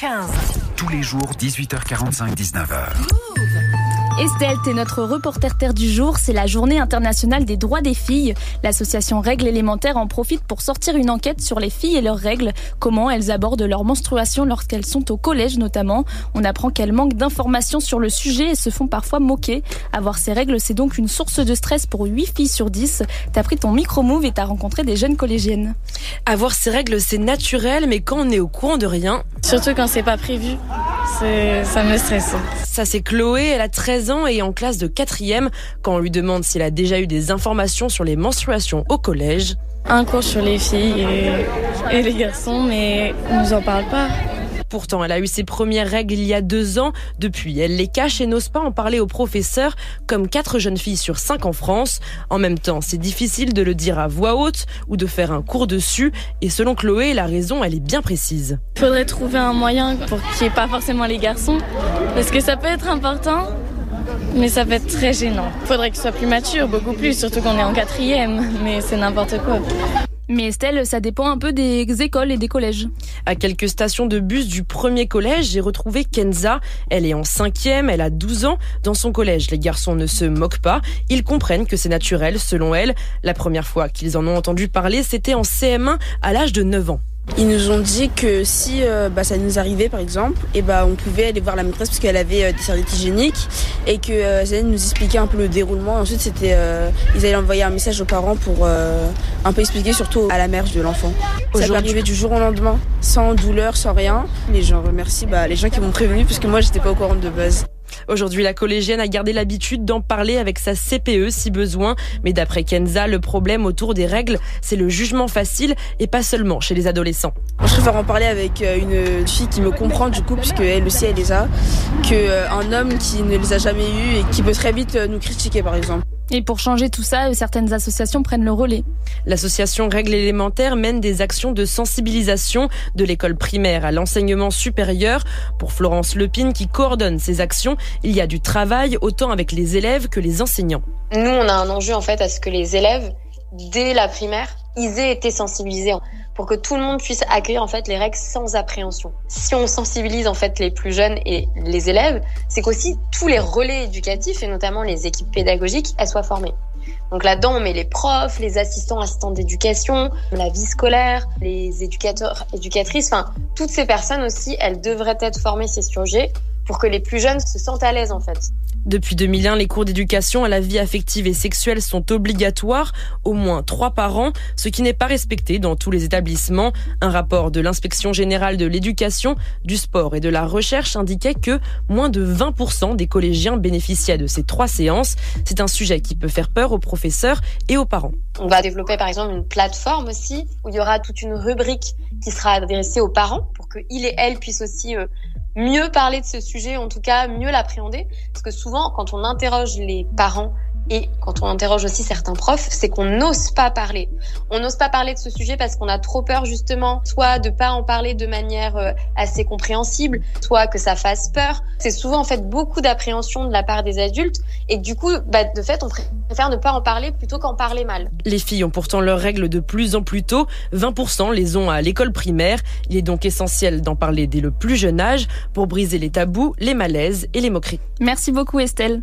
15. Tous les jours, 18h45, 19h. Estelle, t'es notre reporter terre du jour. C'est la journée internationale des droits des filles. L'association Règles élémentaires en profite pour sortir une enquête sur les filles et leurs règles. Comment elles abordent leur menstruation lorsqu'elles sont au collège notamment. On apprend qu'elles manquent d'informations sur le sujet et se font parfois moquer. Avoir ces règles, c'est donc une source de stress pour 8 filles sur 10. T'as pris ton micro-move et t'as rencontré des jeunes collégiennes. Avoir ces règles, c'est naturel, mais quand on est au courant de rien... Surtout quand c'est pas prévu, ça me stresse. Ça, c'est Chloé, elle a 13 ans et en classe de 4e. Quand on lui demande s'il a déjà eu des informations sur les menstruations au collège. Un cours sur les filles et, et les garçons, mais on nous en parle pas. Pourtant, elle a eu ses premières règles il y a deux ans. Depuis, elle les cache et n'ose pas en parler aux professeurs, comme quatre jeunes filles sur cinq en France. En même temps, c'est difficile de le dire à voix haute ou de faire un cours dessus. Et selon Chloé, la raison, elle est bien précise. Il faudrait trouver un moyen pour qu'il n'y ait pas forcément les garçons, parce que ça peut être important, mais ça peut être très gênant. Faudrait que ce soit plus mature, beaucoup plus, surtout qu'on est en quatrième, mais c'est n'importe quoi. Mais Estelle, ça dépend un peu des écoles et des collèges. À quelques stations de bus du premier collège, j'ai retrouvé Kenza. Elle est en cinquième, elle a 12 ans. Dans son collège, les garçons ne se moquent pas. Ils comprennent que c'est naturel, selon elle. La première fois qu'ils en ont entendu parler, c'était en CM1 à l'âge de 9 ans. Ils nous ont dit que si euh, bah, ça nous arrivait par exemple, et bah, on pouvait aller voir la maîtresse parce qu'elle avait euh, des serviettes hygiéniques et que euh, allait nous expliquer un peu le déroulement. Ensuite, c'était euh, ils allaient envoyer un message aux parents pour un peu expliquer surtout à la mère de l'enfant. Ça peut arriver du jour au lendemain, sans douleur, sans rien. Les gens remercient bah, les gens qui m'ont prévenu parce que moi j'étais pas au courant de base. Aujourd'hui, la collégienne a gardé l'habitude d'en parler avec sa CPE si besoin. Mais d'après Kenza, le problème autour des règles, c'est le jugement facile et pas seulement chez les adolescents. je préfère en parler avec euh, une fille qui me comprend du coup, puisque elle aussi elle les a, qu'un euh, homme qui ne les a jamais eus et qui peut très vite euh, nous critiquer par exemple. Et pour changer tout ça, certaines associations prennent le relais. L'association Règles élémentaires mène des actions de sensibilisation de l'école primaire à l'enseignement supérieur. Pour Florence Lepine qui coordonne ces actions, il y a du travail autant avec les élèves que les enseignants. Nous, on a un enjeu en fait à ce que les élèves, dès la primaire, ils aient été sensibilisés pour que tout le monde puisse accueillir en fait les règles sans appréhension. Si on sensibilise en fait les plus jeunes et les élèves, c'est qu'aussi tous les relais éducatifs et notamment les équipes pédagogiques, elles soient formées. Donc là-dedans, on met les profs, les assistants, assistants d'éducation, la vie scolaire, les éducateurs, éducatrices, enfin, toutes ces personnes aussi, elles devraient être formées ces sujets pour que les plus jeunes se sentent à l'aise en fait. Depuis 2001, les cours d'éducation à la vie affective et sexuelle sont obligatoires, au moins trois par an, ce qui n'est pas respecté dans tous les établissements. Un rapport de l'inspection générale de l'éducation, du sport et de la recherche indiquait que moins de 20% des collégiens bénéficiaient de ces trois séances. C'est un sujet qui peut faire peur aux professeurs et aux parents. On va développer par exemple une plateforme aussi où il y aura toute une rubrique qui sera adressée aux parents pour qu'ils et elles puissent aussi euh, mieux parler de ce sujet, en tout cas mieux l'appréhender. Parce que souvent, quand on interroge les parents et quand on interroge aussi certains profs, c'est qu'on n'ose pas parler. On n'ose pas parler de ce sujet parce qu'on a trop peur justement, soit de pas en parler de manière euh, assez compréhensible, soit que ça fasse peur. C'est souvent en fait beaucoup d'appréhension de la part des adultes et du coup, bah, de fait, on préfère ne pas en parler plutôt qu'en parler mal. Les filles ont pourtant leurs règles de plus en plus tôt. 20% les ont à l'école primaire. Il est donc essentiel d'en parler dès le plus jeune âge pour briser les tabous, les malaises et les moqueries. Merci beaucoup Estelle.